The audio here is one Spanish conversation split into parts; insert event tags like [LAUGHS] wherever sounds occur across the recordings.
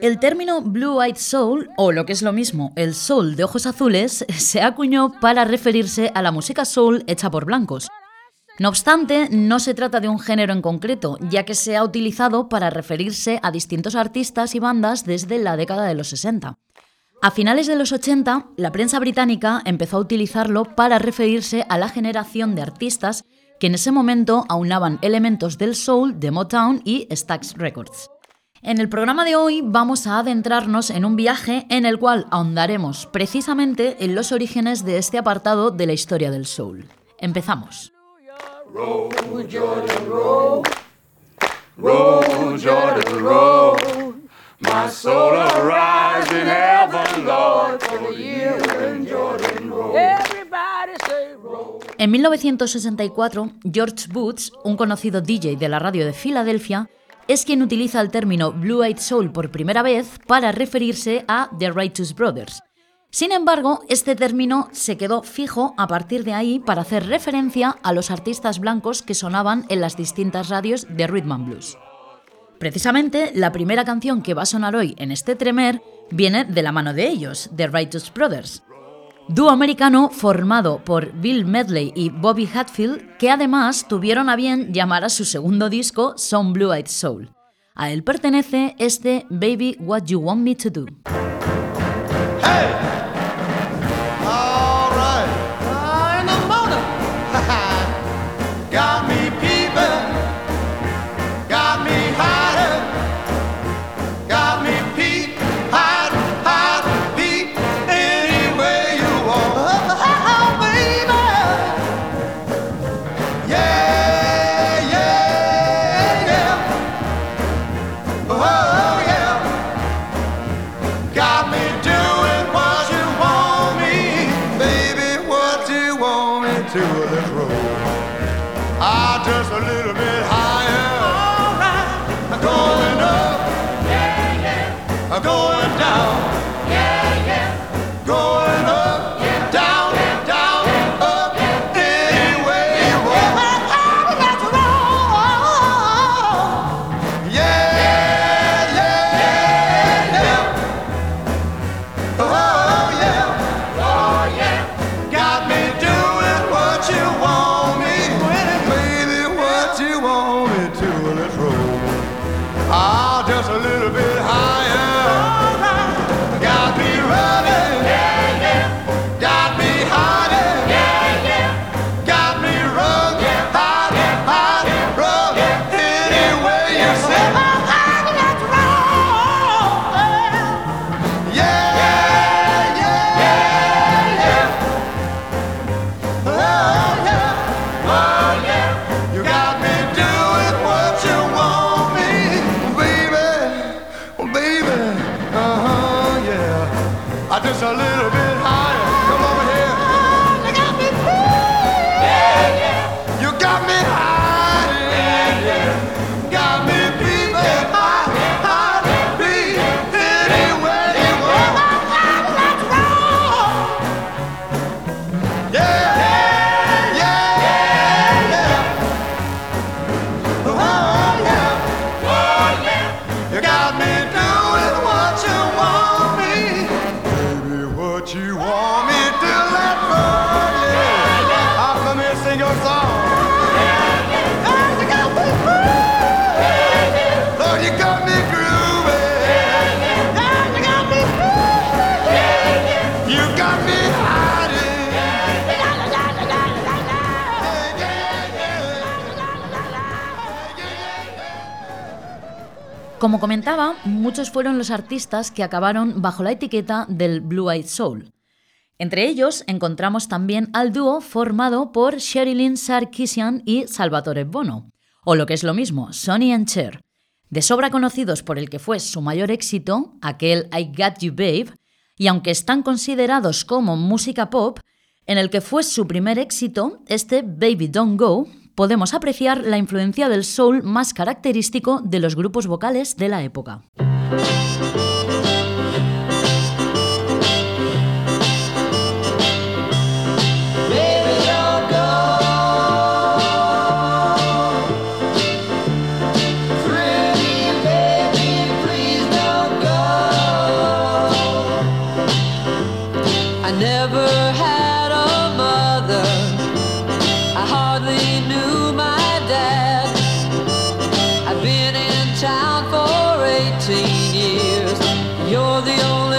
El término Blue-Eyed Soul, o lo que es lo mismo, el soul de ojos azules, [LAUGHS] se acuñó para referirse a la música soul hecha por blancos. No obstante, no se trata de un género en concreto, ya que se ha utilizado para referirse a distintos artistas y bandas desde la década de los 60. A finales de los 80, la prensa británica empezó a utilizarlo para referirse a la generación de artistas que en ese momento aunaban elementos del soul de Motown y Stax Records. En el programa de hoy vamos a adentrarnos en un viaje en el cual ahondaremos precisamente en los orígenes de este apartado de la historia del soul. Empezamos. Jordan, En 1964, George Boots, un conocido DJ de la radio de Filadelfia, es quien utiliza el término Blue Eyed Soul por primera vez para referirse a The Righteous Brothers. Sin embargo, este término se quedó fijo a partir de ahí para hacer referencia a los artistas blancos que sonaban en las distintas radios de Rhythm and Blues. Precisamente, la primera canción que va a sonar hoy en este tremer viene de la mano de ellos, The Righteous Brothers. Dúo americano formado por Bill Medley y Bobby Hatfield, que además tuvieron a bien llamar a su segundo disco Some Blue Eyed Soul. A él pertenece este Baby What You Want Me to Do. Como comentaba, muchos fueron los artistas que acabaron bajo la etiqueta del Blue Eyed Soul. Entre ellos encontramos también al dúo formado por Sherilyn Sarkisian y Salvatore Bono, o lo que es lo mismo, Sonny and Cher. de sobra conocidos por el que fue su mayor éxito, aquel I Got You Babe, y aunque están considerados como música pop, en el que fue su primer éxito, este Baby Don't Go, podemos apreciar la influencia del soul más característico de los grupos vocales de la época. years. You're the only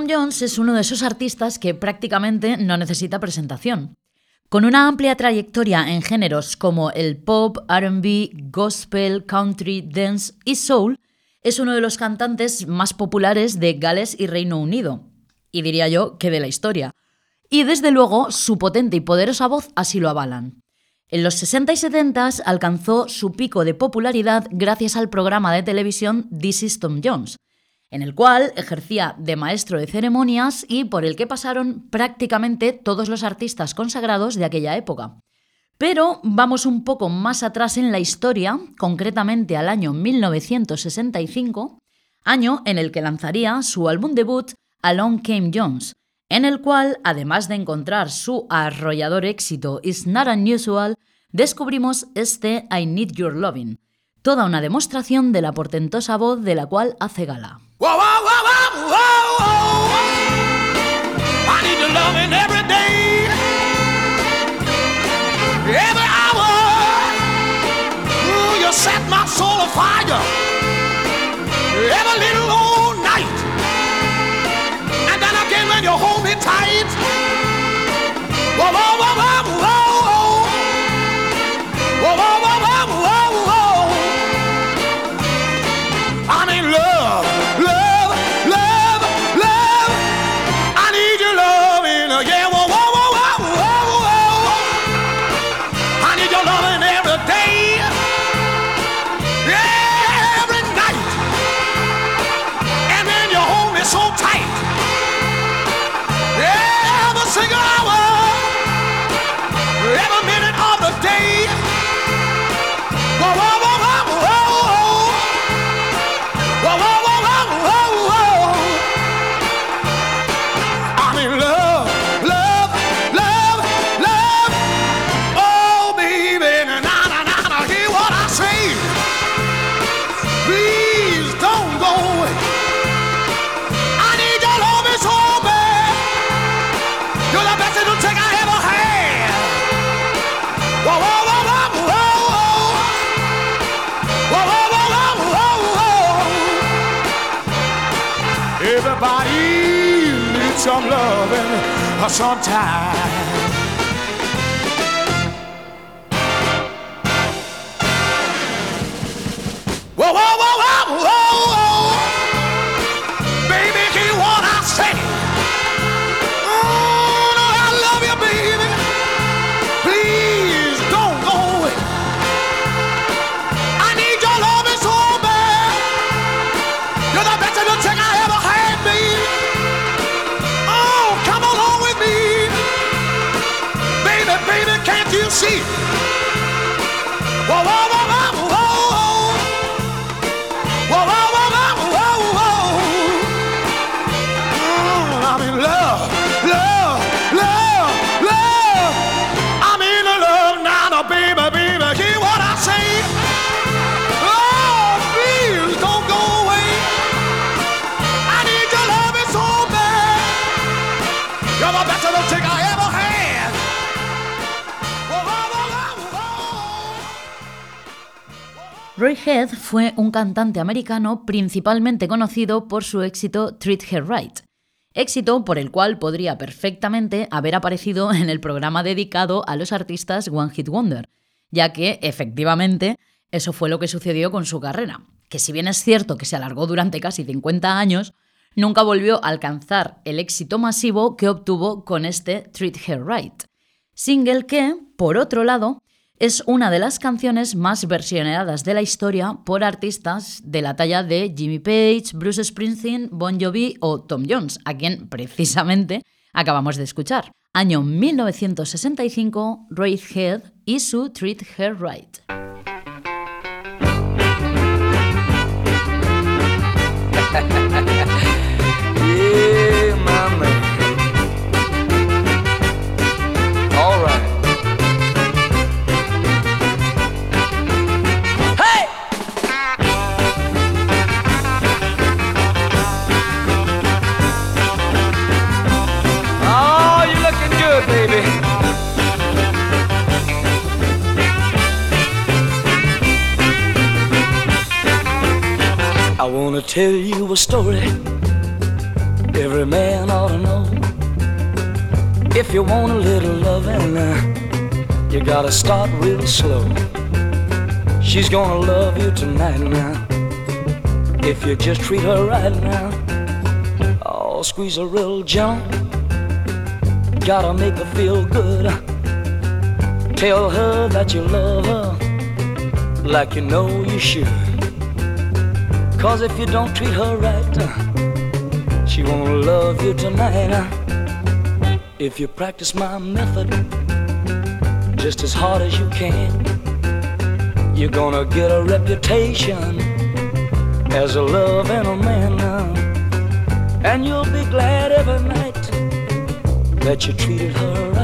Tom Jones es uno de esos artistas que prácticamente no necesita presentación. Con una amplia trayectoria en géneros como el pop, RB, gospel, country, dance y soul, es uno de los cantantes más populares de Gales y Reino Unido, y diría yo que de la historia. Y desde luego su potente y poderosa voz así lo avalan. En los 60 y 70 alcanzó su pico de popularidad gracias al programa de televisión This is Tom Jones, en el cual ejercía de maestro de ceremonias y por el que pasaron prácticamente todos los artistas consagrados de aquella época. Pero vamos un poco más atrás en la historia, concretamente al año 1965, año en el que lanzaría su álbum debut Along Came Jones, en el cual, además de encontrar su arrollador éxito It's Not Unusual, descubrimos este I Need Your Loving, toda una demostración de la portentosa voz de la cual hace gala. Whoa, whoa, whoa, whoa, whoa. whoa. I need your loving every day, every hour. Ooh, you set my soul afire every little old night. And then again when you hold me tight. her some time. Whoa, whoa, see? Whoa, whoa, whoa, whoa. Roy Head fue un cantante americano principalmente conocido por su éxito Treat Her Right, éxito por el cual podría perfectamente haber aparecido en el programa dedicado a los artistas One Hit Wonder, ya que efectivamente eso fue lo que sucedió con su carrera, que si bien es cierto que se alargó durante casi 50 años, nunca volvió a alcanzar el éxito masivo que obtuvo con este Treat Her Right, single que, por otro lado, es una de las canciones más versionadas de la historia por artistas de la talla de Jimmy Page, Bruce Springsteen, Bon Jovi o Tom Jones, a quien precisamente acabamos de escuchar. Año 1965, Roy Head y su Treat Her Right. I wanna tell you a story every man ought to know. If you want a little loving, uh, you gotta start real slow. She's gonna love you tonight now. If you just treat her right now, oh, squeeze her real gentle. Gotta make her feel good. Tell her that you love her like you know you should. Cause if you don't treat her right, she won't love you tonight. If you practice my method just as hard as you can, you're gonna get a reputation as a love and a man. And you'll be glad every night that you treated her right.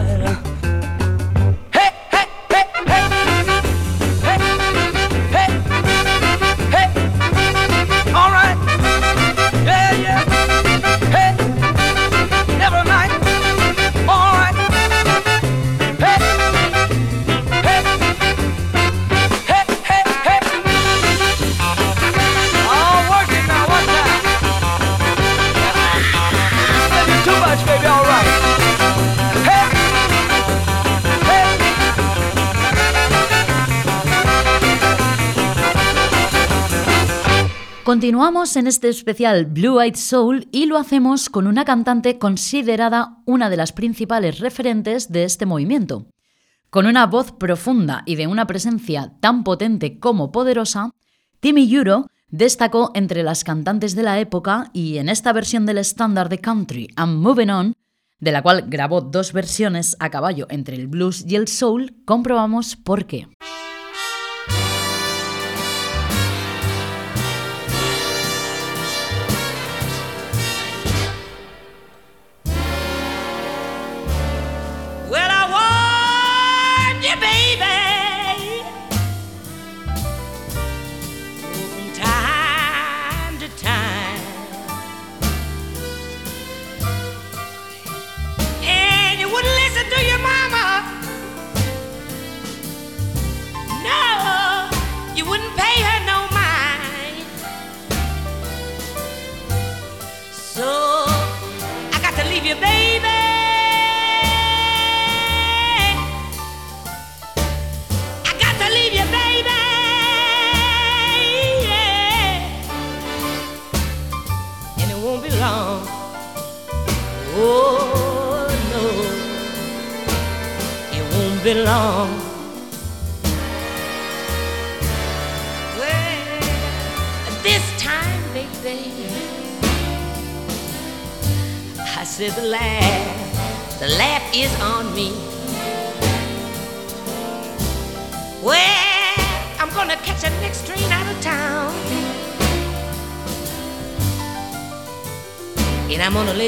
Continuamos en este especial Blue Eyed Soul y lo hacemos con una cantante considerada una de las principales referentes de este movimiento. Con una voz profunda y de una presencia tan potente como poderosa, Timmy Euro destacó entre las cantantes de la época y en esta versión del estándar de country I'm Moving On, de la cual grabó dos versiones a caballo entre el blues y el soul, comprobamos por qué.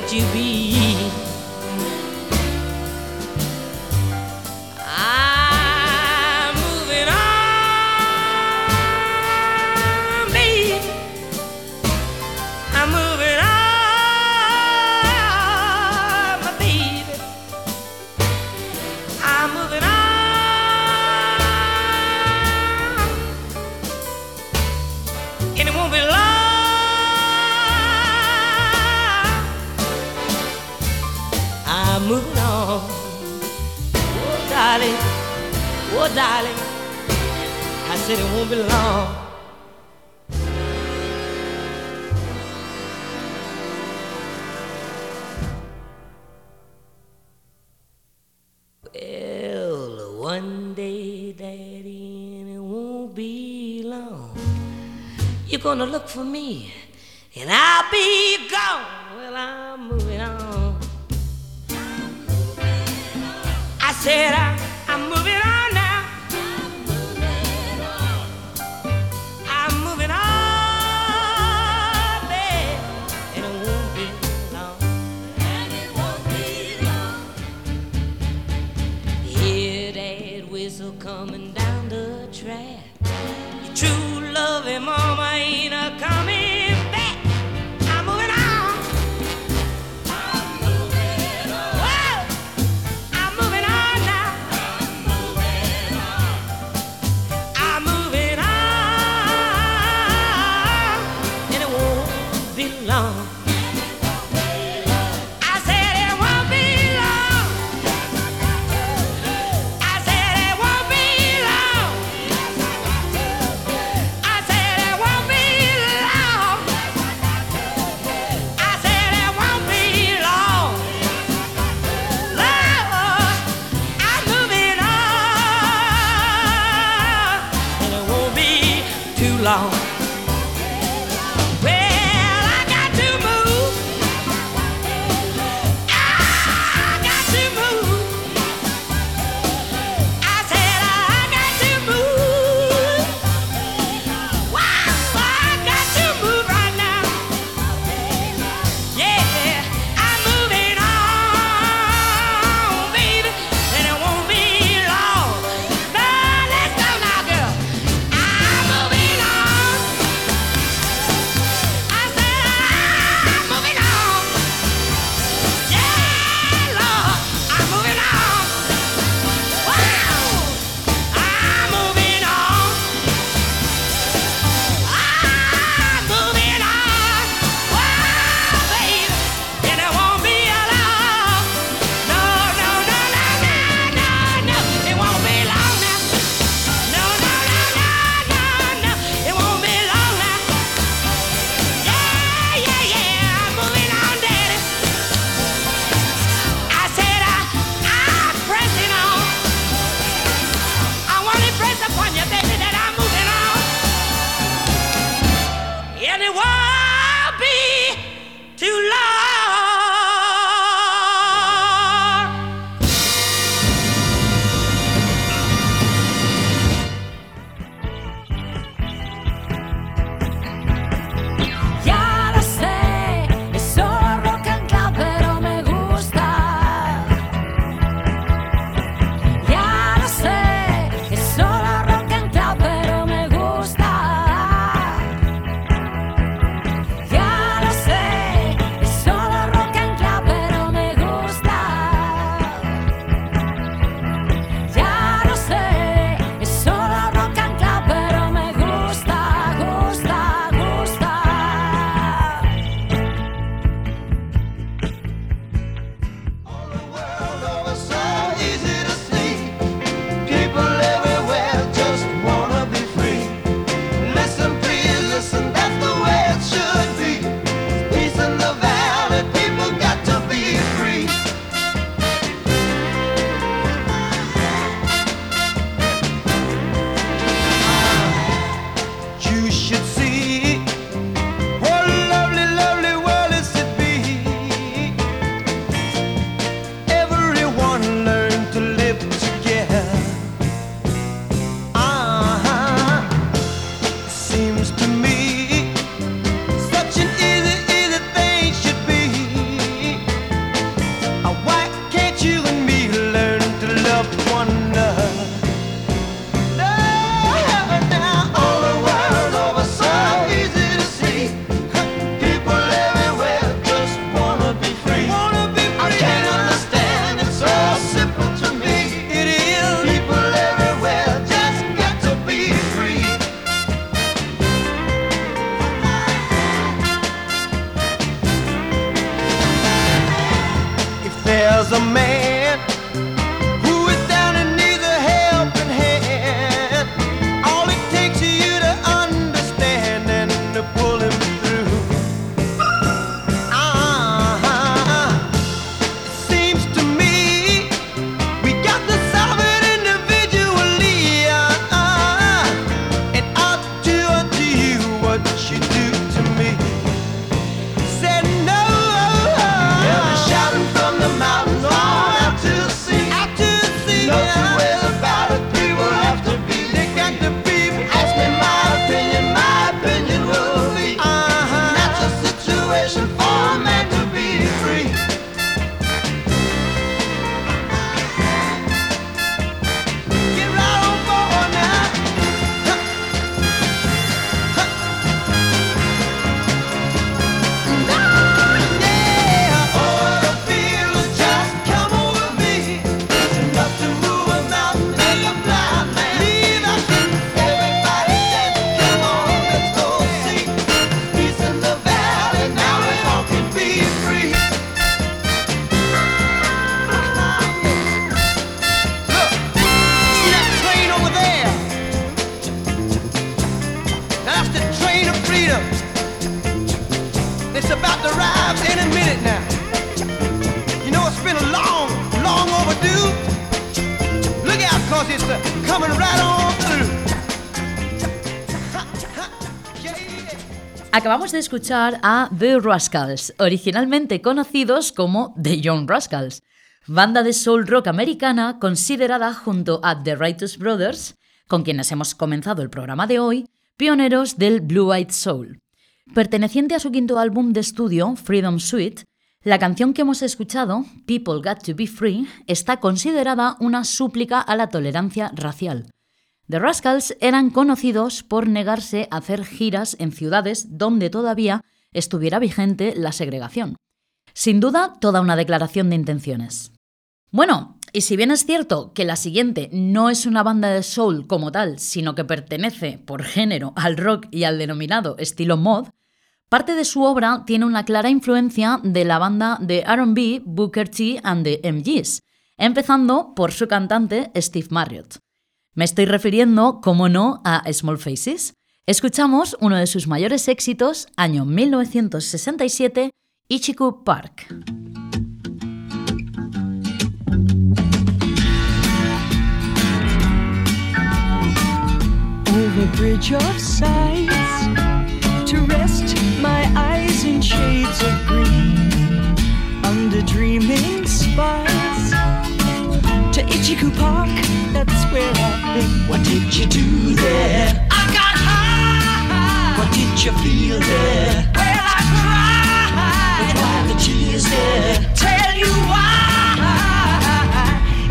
would you You're gonna look for me, and I'll be gone. Well, I'm moving on. I'm. I said I, I'm moving on now. I'm moving on. I'm moving on, babe, and it won't be long. Hear that whistle coming down the track. Your true love, mama. Escuchar a The Rascals, originalmente conocidos como The Young Rascals, banda de soul rock americana considerada junto a The Righteous Brothers, con quienes hemos comenzado el programa de hoy, pioneros del Blue Eyed Soul. Perteneciente a su quinto álbum de estudio, Freedom Suite, la canción que hemos escuchado, People Got to Be Free, está considerada una súplica a la tolerancia racial. The Rascals eran conocidos por negarse a hacer giras en ciudades donde todavía estuviera vigente la segregación. Sin duda, toda una declaración de intenciones. Bueno, y si bien es cierto que la siguiente no es una banda de soul como tal, sino que pertenece por género al rock y al denominado estilo mod, parte de su obra tiene una clara influencia de la banda de RB Booker T and the MGs, empezando por su cantante Steve Marriott. Me estoy refiriendo, como no, a Small Faces. Escuchamos uno de sus mayores éxitos, año 1967, Ichiku Park. over bridge of sights Ichiku Park. That's where I've been. What did you do there? I got high. What did you feel there? Well, I cried. But why the tears there? Tell you why.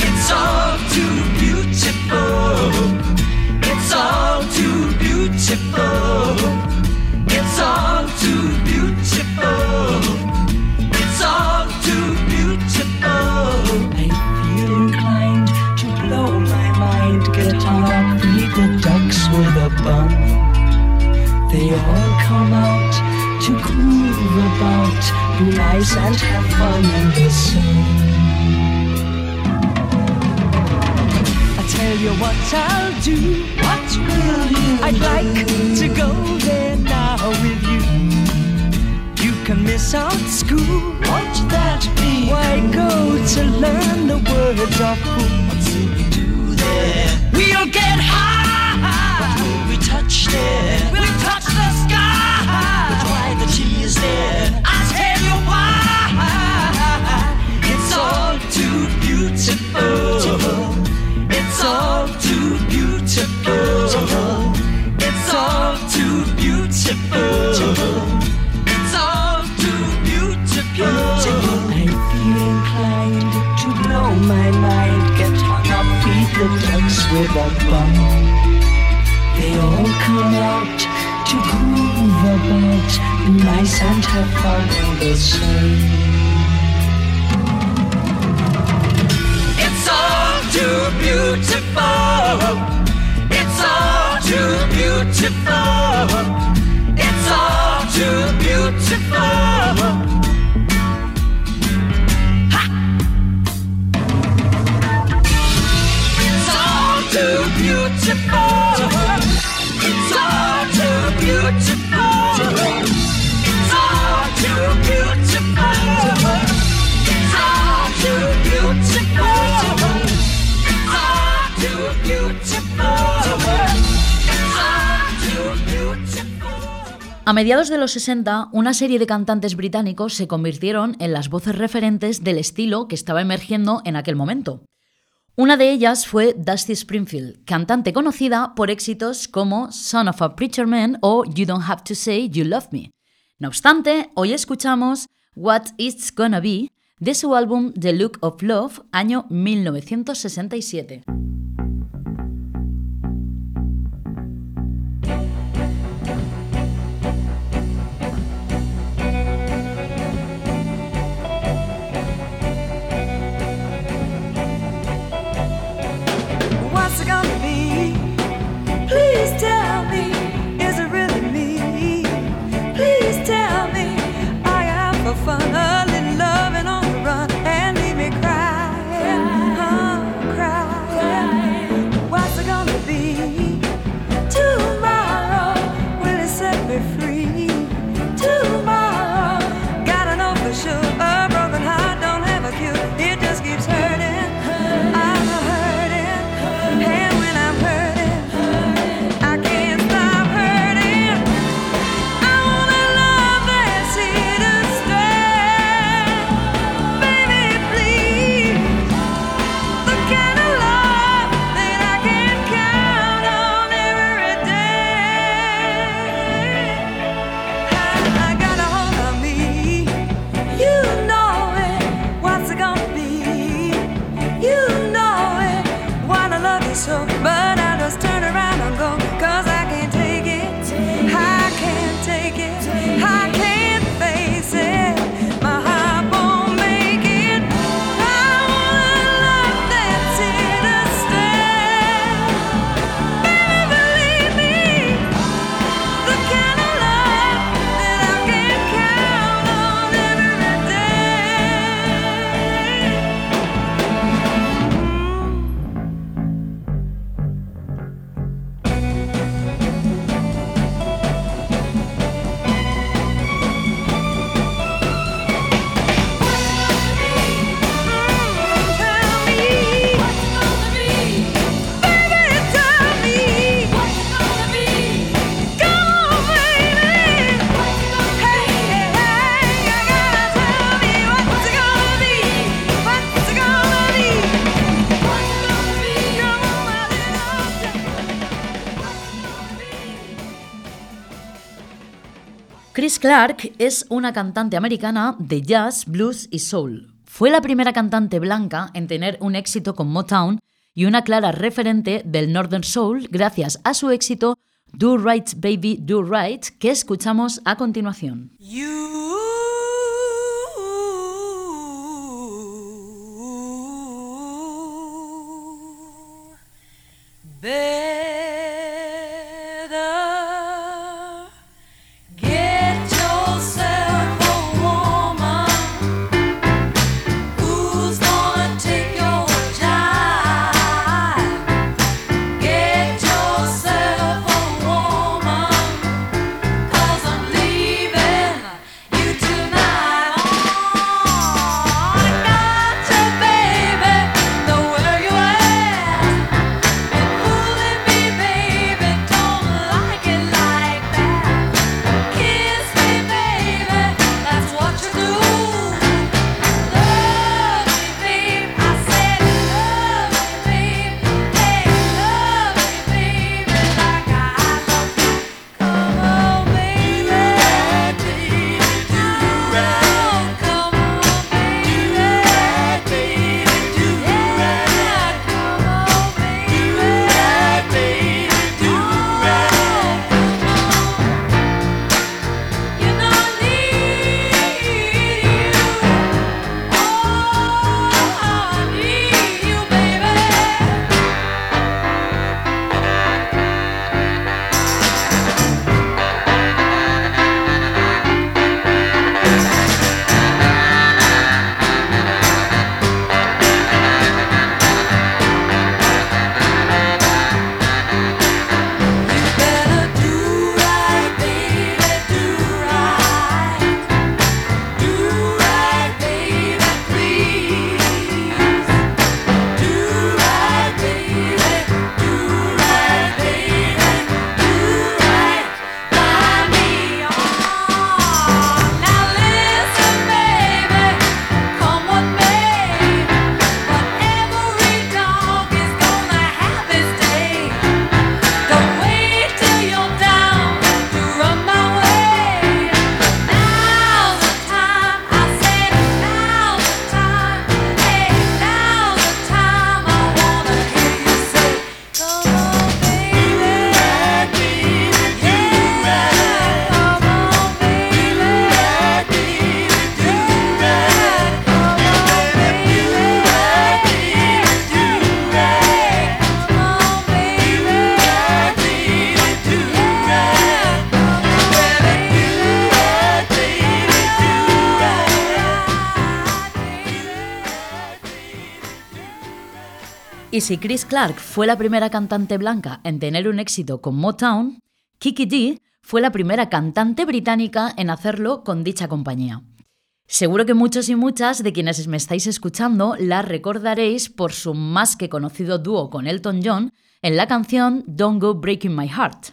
It's all too beautiful. It's all too beautiful. It's all too beautiful. They all come out to groove about, be nice and have fun the sun. I tell you what I'll do. What will you? I'd like to go there now with you. You can miss out school. Won't that be? Why go to learn the words of who? What will we do there? We'll get high. Will we touch there? We'll touch the sky. But why the tears there? I tell you why. It's all too beautiful. It's all too beautiful. It's all too beautiful. It's all too beautiful. I feel inclined to blow my mind, get hung up, feed the ducks with a bun. All come out to groove about, nice and have fun in the sun. It's all too beautiful. It's all too beautiful. It's all too beautiful. A mediados de los 60, una serie de cantantes británicos se convirtieron en las voces referentes del estilo que estaba emergiendo en aquel momento. Una de ellas fue Dusty Springfield, cantante conocida por éxitos como Son of a Preacher Man o You Don't Have to Say You Love Me. No obstante, hoy escuchamos What It's Gonna Be de su álbum The Look of Love, año 1967. Clark es una cantante americana de jazz, blues y soul. Fue la primera cantante blanca en tener un éxito con Motown y una clara referente del Northern Soul gracias a su éxito Do Right Baby Do Right que escuchamos a continuación. Y si Chris Clark fue la primera cantante blanca en tener un éxito con Motown, Kiki Dee fue la primera cantante británica en hacerlo con dicha compañía. Seguro que muchos y muchas de quienes me estáis escuchando la recordaréis por su más que conocido dúo con Elton John en la canción Don't Go Breaking My Heart.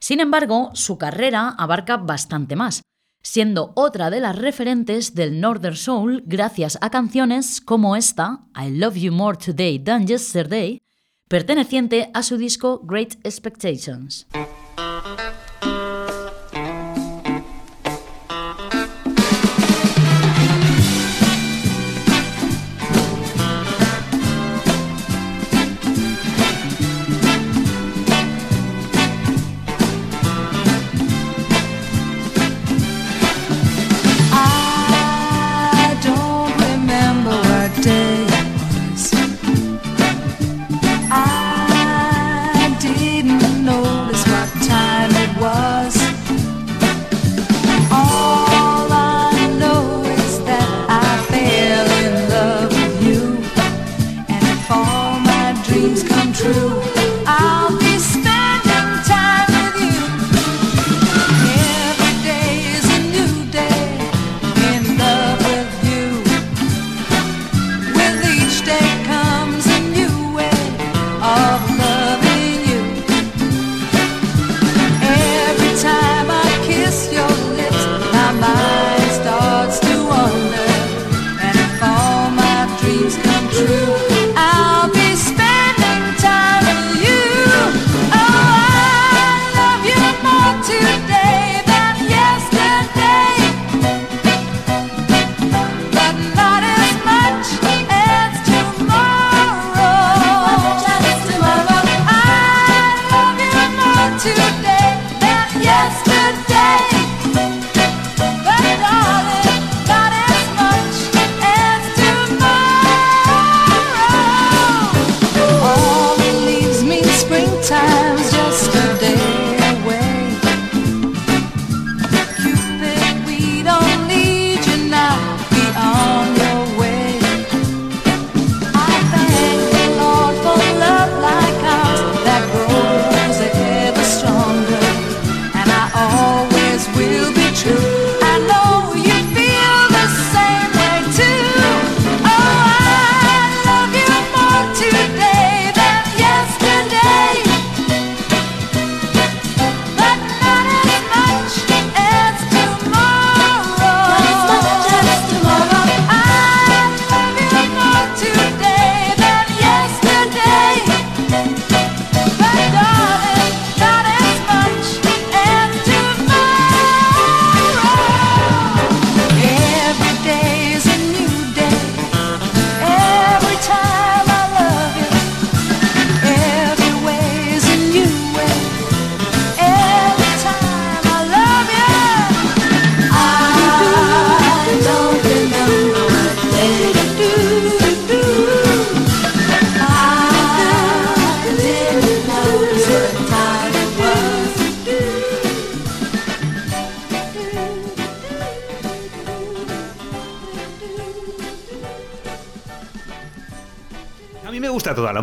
Sin embargo, su carrera abarca bastante más, siendo otra de las referentes del Northern Soul gracias a canciones como esta, I Love You More Today Than Yesterday, perteneciente a su disco Great Expectations.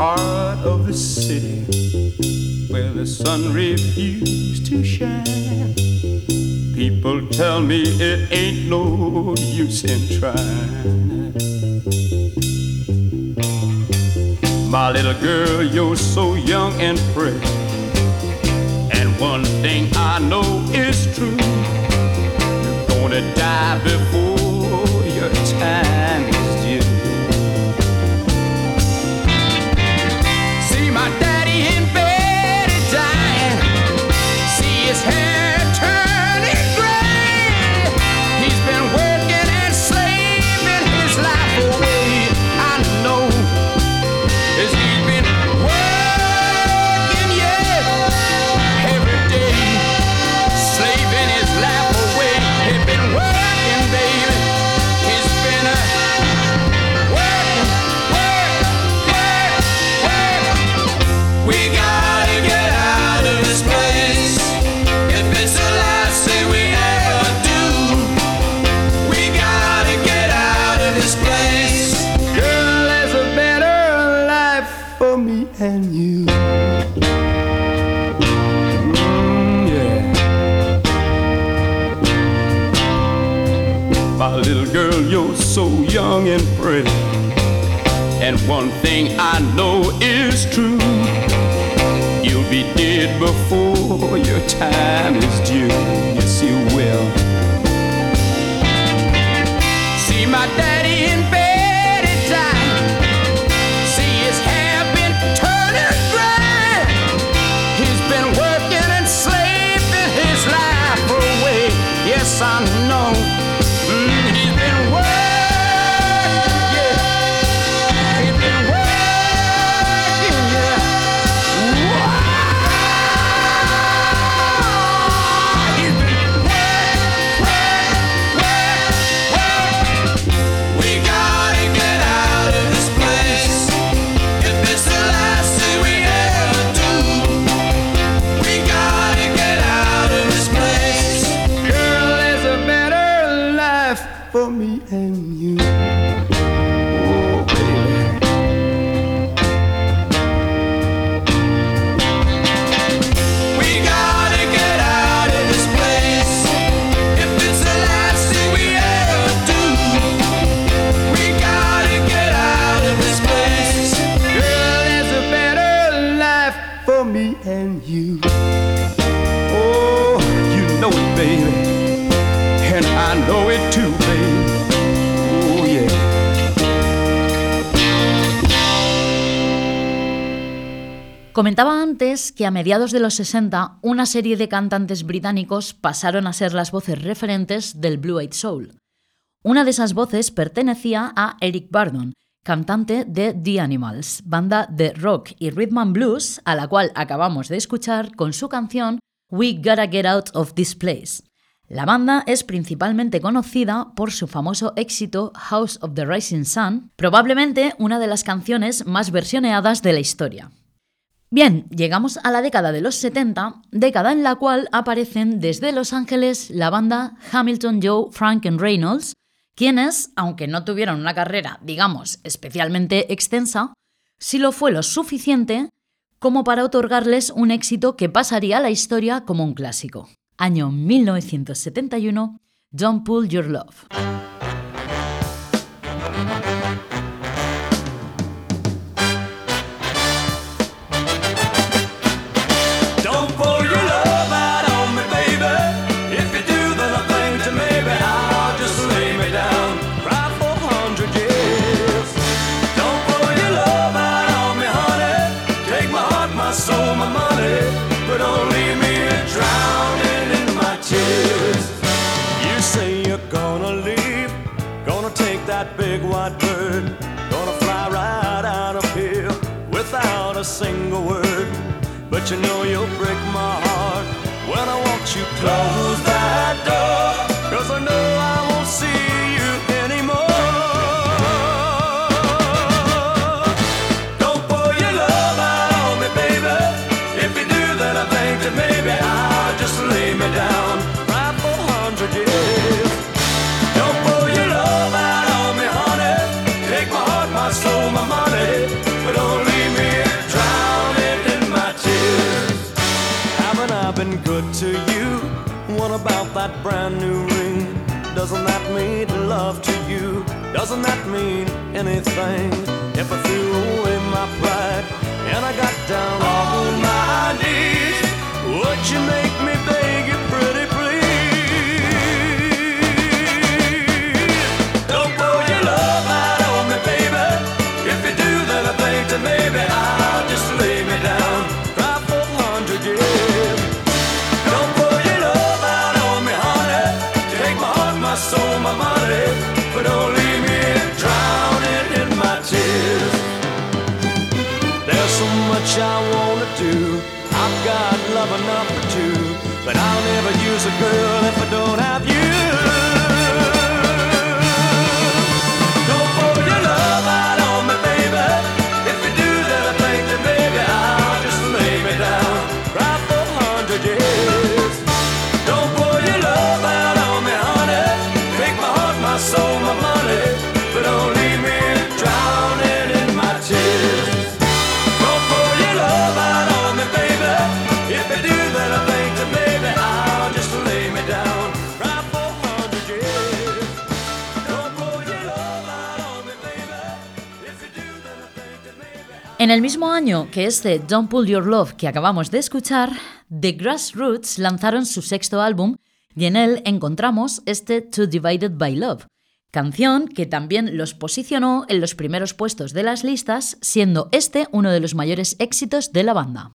Part of the city where the sun refused to shine, people tell me it ain't no use in trying. My little girl, you're so young and pretty. And one thing I know is true. You're gonna die before your time Comentaba antes que a mediados de los 60 una serie de cantantes británicos pasaron a ser las voces referentes del Blue Eyed Soul. Una de esas voces pertenecía a Eric Burdon, cantante de The Animals, banda de rock y rhythm and blues, a la cual acabamos de escuchar con su canción We Gotta Get Out of This Place. La banda es principalmente conocida por su famoso éxito House of the Rising Sun, probablemente una de las canciones más versioneadas de la historia. Bien, llegamos a la década de los 70, década en la cual aparecen desde Los Ángeles la banda Hamilton Joe Franken Reynolds, quienes, aunque no tuvieron una carrera, digamos, especialmente extensa, sí lo fue lo suficiente como para otorgarles un éxito que pasaría a la historia como un clásico. Año 1971, Don't Pull Your Love. you know you'll break my heart when I want you close. that brand new ring? Doesn't that mean love to you? Doesn't that mean anything? If I threw away my pride and I got down on my knees, would you make me beg But I'll never use a girl En el mismo año que este Don't Pull Your Love que acabamos de escuchar, The Grassroots lanzaron su sexto álbum y en él encontramos este To Divided by Love, canción que también los posicionó en los primeros puestos de las listas, siendo este uno de los mayores éxitos de la banda.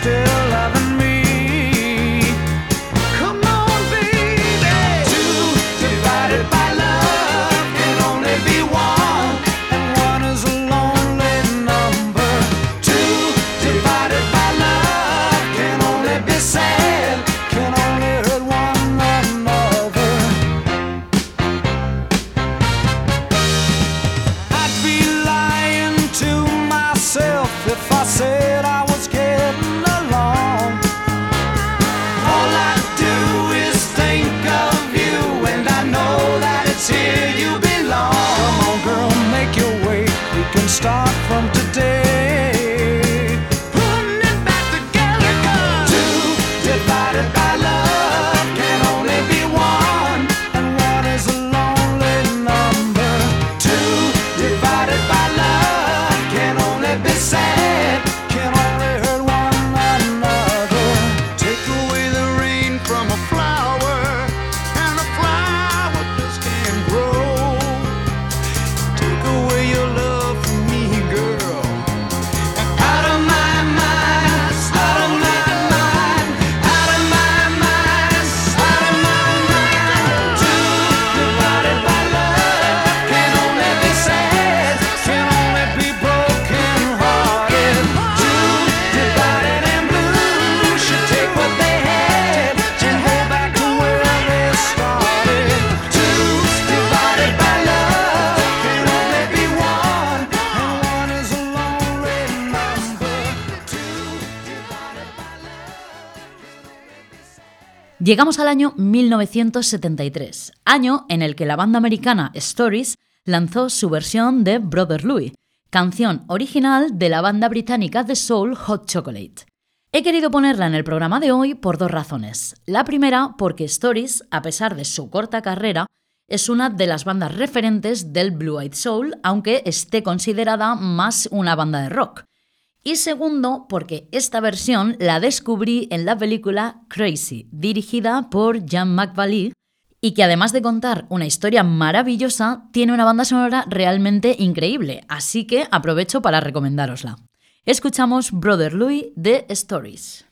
Still Llegamos al año 1973, año en el que la banda americana Stories lanzó su versión de Brother Louie, canción original de la banda británica de soul Hot Chocolate. He querido ponerla en el programa de hoy por dos razones. La primera, porque Stories, a pesar de su corta carrera, es una de las bandas referentes del Blue Eyed Soul, aunque esté considerada más una banda de rock. Y segundo, porque esta versión la descubrí en la película Crazy, dirigida por Jean McValley, y que además de contar una historia maravillosa, tiene una banda sonora realmente increíble, así que aprovecho para recomendárosla. Escuchamos Brother Louis de Stories.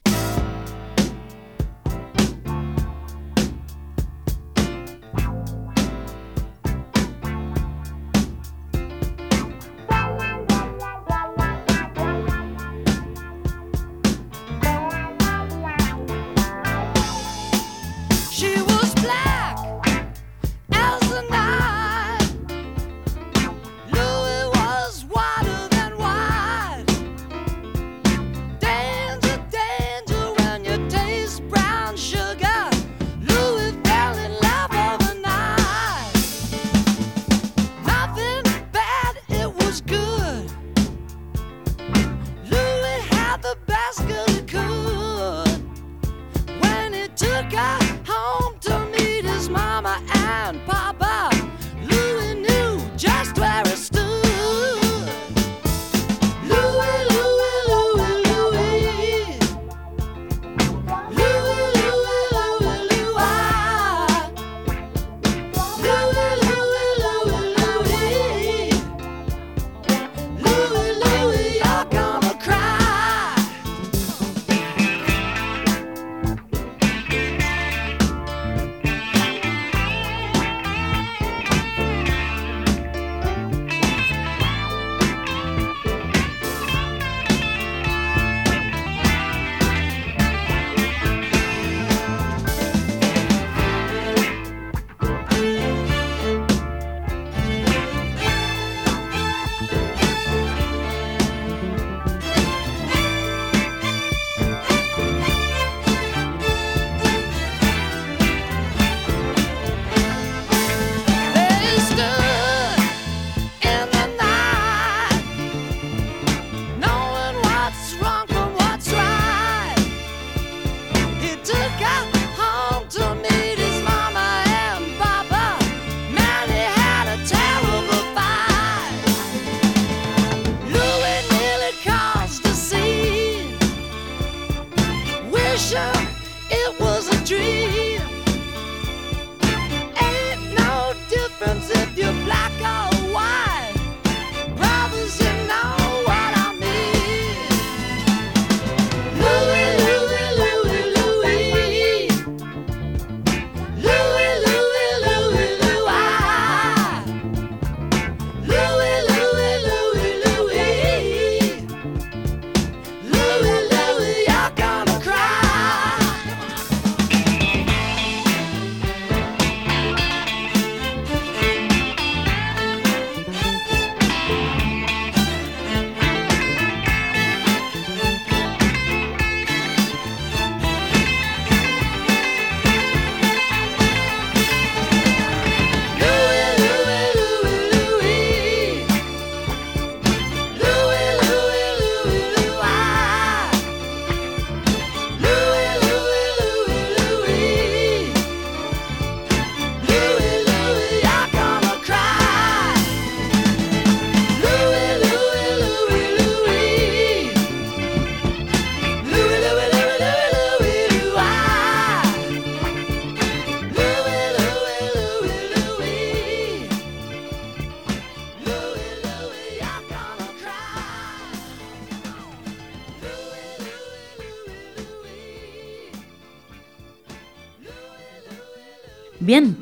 It was a dream.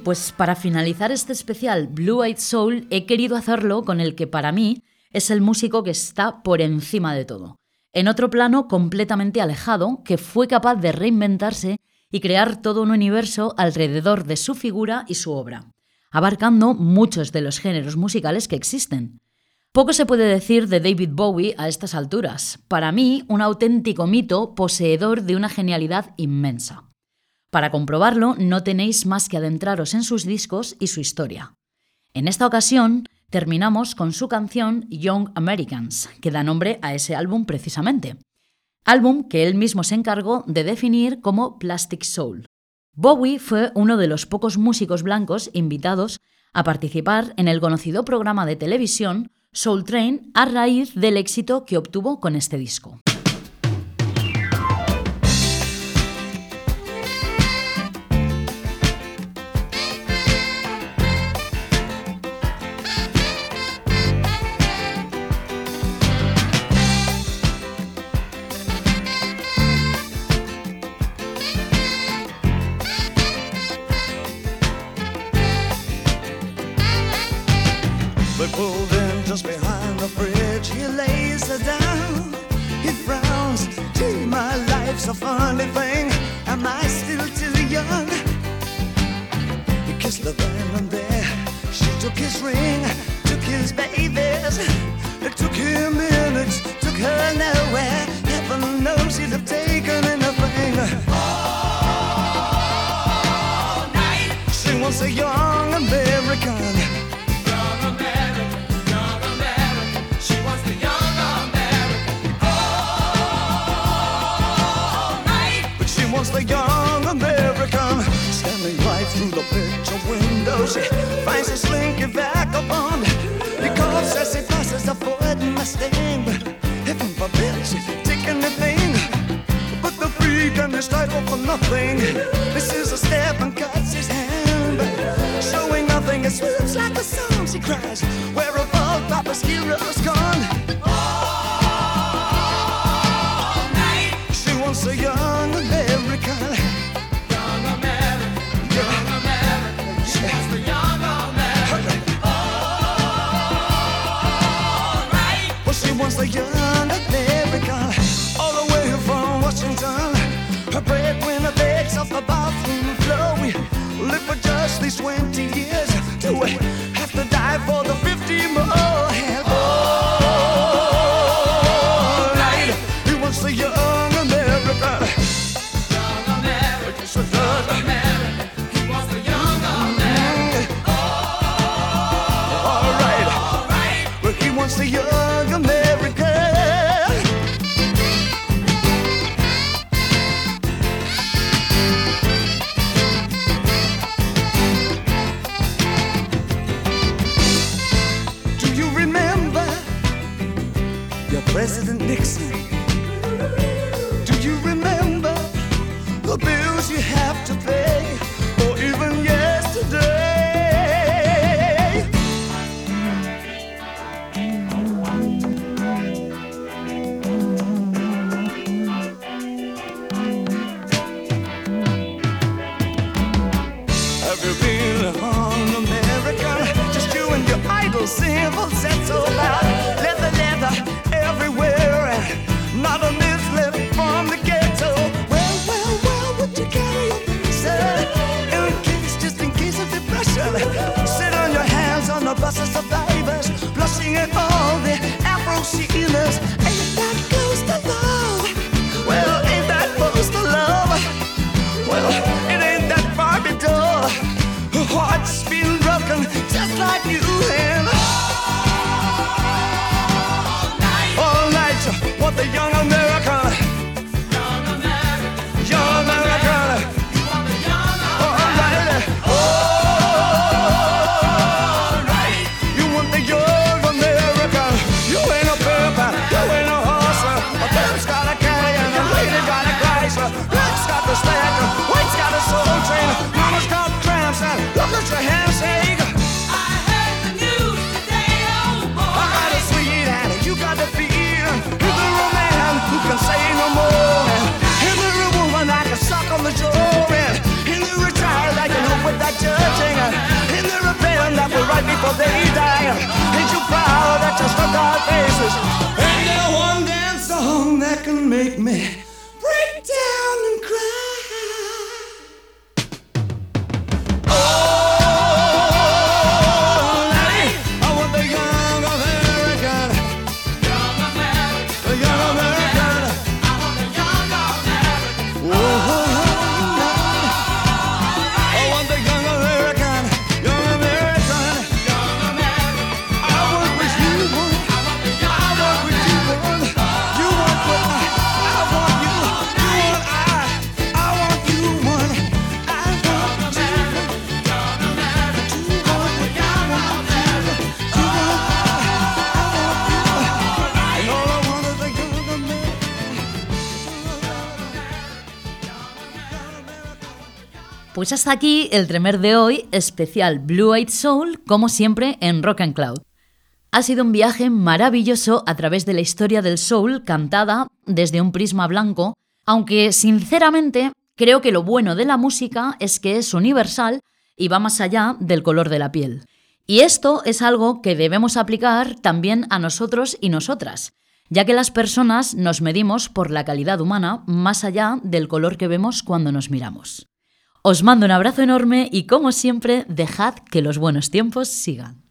Pues para finalizar este especial Blue Eyed Soul he querido hacerlo con el que para mí es el músico que está por encima de todo. En otro plano completamente alejado, que fue capaz de reinventarse y crear todo un universo alrededor de su figura y su obra, abarcando muchos de los géneros musicales que existen. Poco se puede decir de David Bowie a estas alturas. Para mí, un auténtico mito poseedor de una genialidad inmensa. Para comprobarlo, no tenéis más que adentraros en sus discos y su historia. En esta ocasión, terminamos con su canción Young Americans, que da nombre a ese álbum precisamente. Álbum que él mismo se encargó de definir como Plastic Soul. Bowie fue uno de los pocos músicos blancos invitados a participar en el conocido programa de televisión Soul Train a raíz del éxito que obtuvo con este disco. She wants a young American. But she the young American Standing through the picture window She finds a slinky vagabond Because as he passes the Ford Mustang Heaven forbid she take anything But the freak and his title for nothing This is a step and cuts his hand Showing nothing, it swims like a song. She cries, these 20 years. Do we hasta aquí el tremer de hoy, especial Blue Eyed Soul, como siempre en Rock and Cloud. Ha sido un viaje maravilloso a través de la historia del soul cantada desde un prisma blanco, aunque sinceramente creo que lo bueno de la música es que es universal y va más allá del color de la piel. Y esto es algo que debemos aplicar también a nosotros y nosotras, ya que las personas nos medimos por la calidad humana más allá del color que vemos cuando nos miramos. Os mando un abrazo enorme y como siempre, dejad que los buenos tiempos sigan.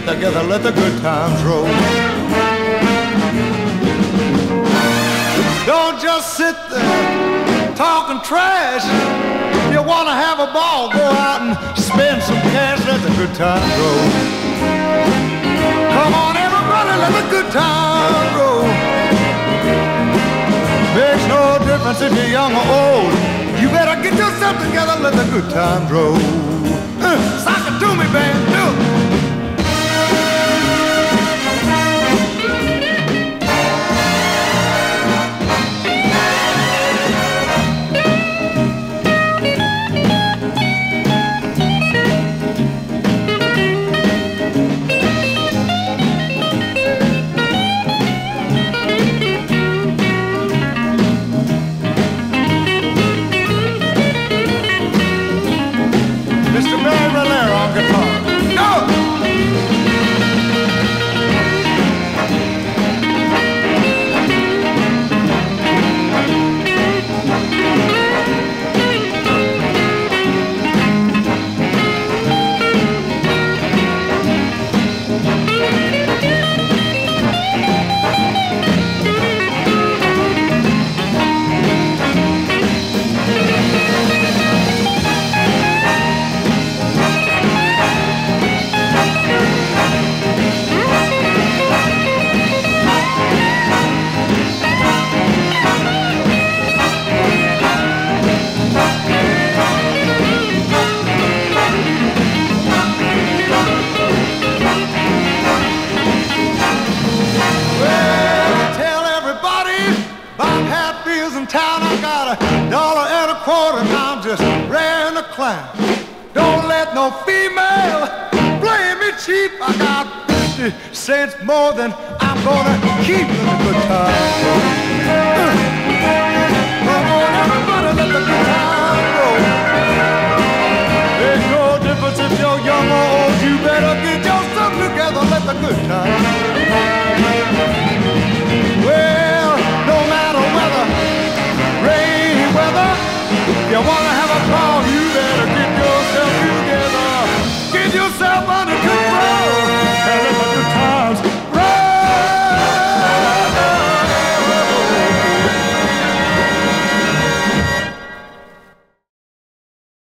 Get together, let the good times roll. Don't just sit there talking trash. If You wanna have a ball, go out and spend some cash, let the good times roll. Come on, everybody, let the good times roll. Makes no difference if you're young or old. You better get yourself together, let the good times roll. Uh, sock it to me, band, do it.